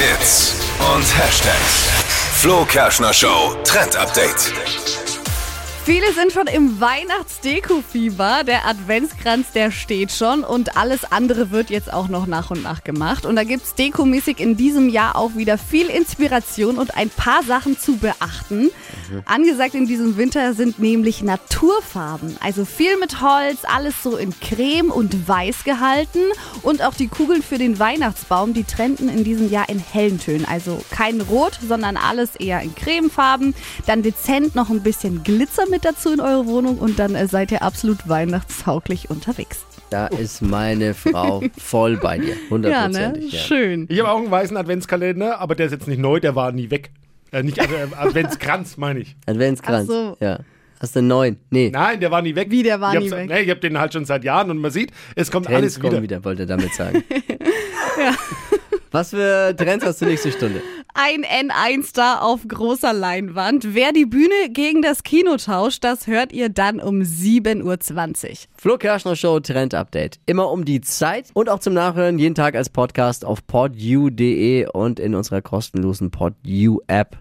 Hits und Hashtags. Flo Kerschner Show Trend Update. Viele sind schon im Weihnachtsdeko-Fieber. Der Adventskranz, der steht schon und alles andere wird jetzt auch noch nach und nach gemacht. Und da gibt's dekomäßig in diesem Jahr auch wieder viel Inspiration und ein paar Sachen zu beachten. Angesagt in diesem Winter sind nämlich Naturfarben. Also viel mit Holz, alles so in Creme und Weiß gehalten. Und auch die Kugeln für den Weihnachtsbaum, die trenden in diesem Jahr in hellen Tönen. Also kein Rot, sondern alles eher in Cremefarben. Dann dezent noch ein bisschen Glitzer mit dazu in eure Wohnung und dann äh, seid ihr absolut weihnachtstauglich unterwegs. Da ist meine Frau voll bei dir. Ja, ne? Hundertprozentig. Ja, Schön. Ich habe auch einen weißen Adventskalender, aber der ist jetzt nicht neu, der war nie weg. Äh, nicht Ad äh, Adventskranz, meine ich. Adventskranz. Ach so. Ja. Hast du einen neuen? Nee. Nein, der war nie weg. Wie, der war ich nie weg? Nee, ich habe den halt schon seit Jahren und man sieht, es kommt Trends alles kommen wieder. wieder, wollte er damit sagen. Was für Trends hast du nächste Stunde? Ein N1-Star auf großer Leinwand. Wer die Bühne gegen das Kino tauscht, das hört ihr dann um 7.20 Uhr. Flo Kerschner Show Trend Update. Immer um die Zeit und auch zum Nachhören jeden Tag als Podcast auf podu.de und in unserer kostenlosen Podu App.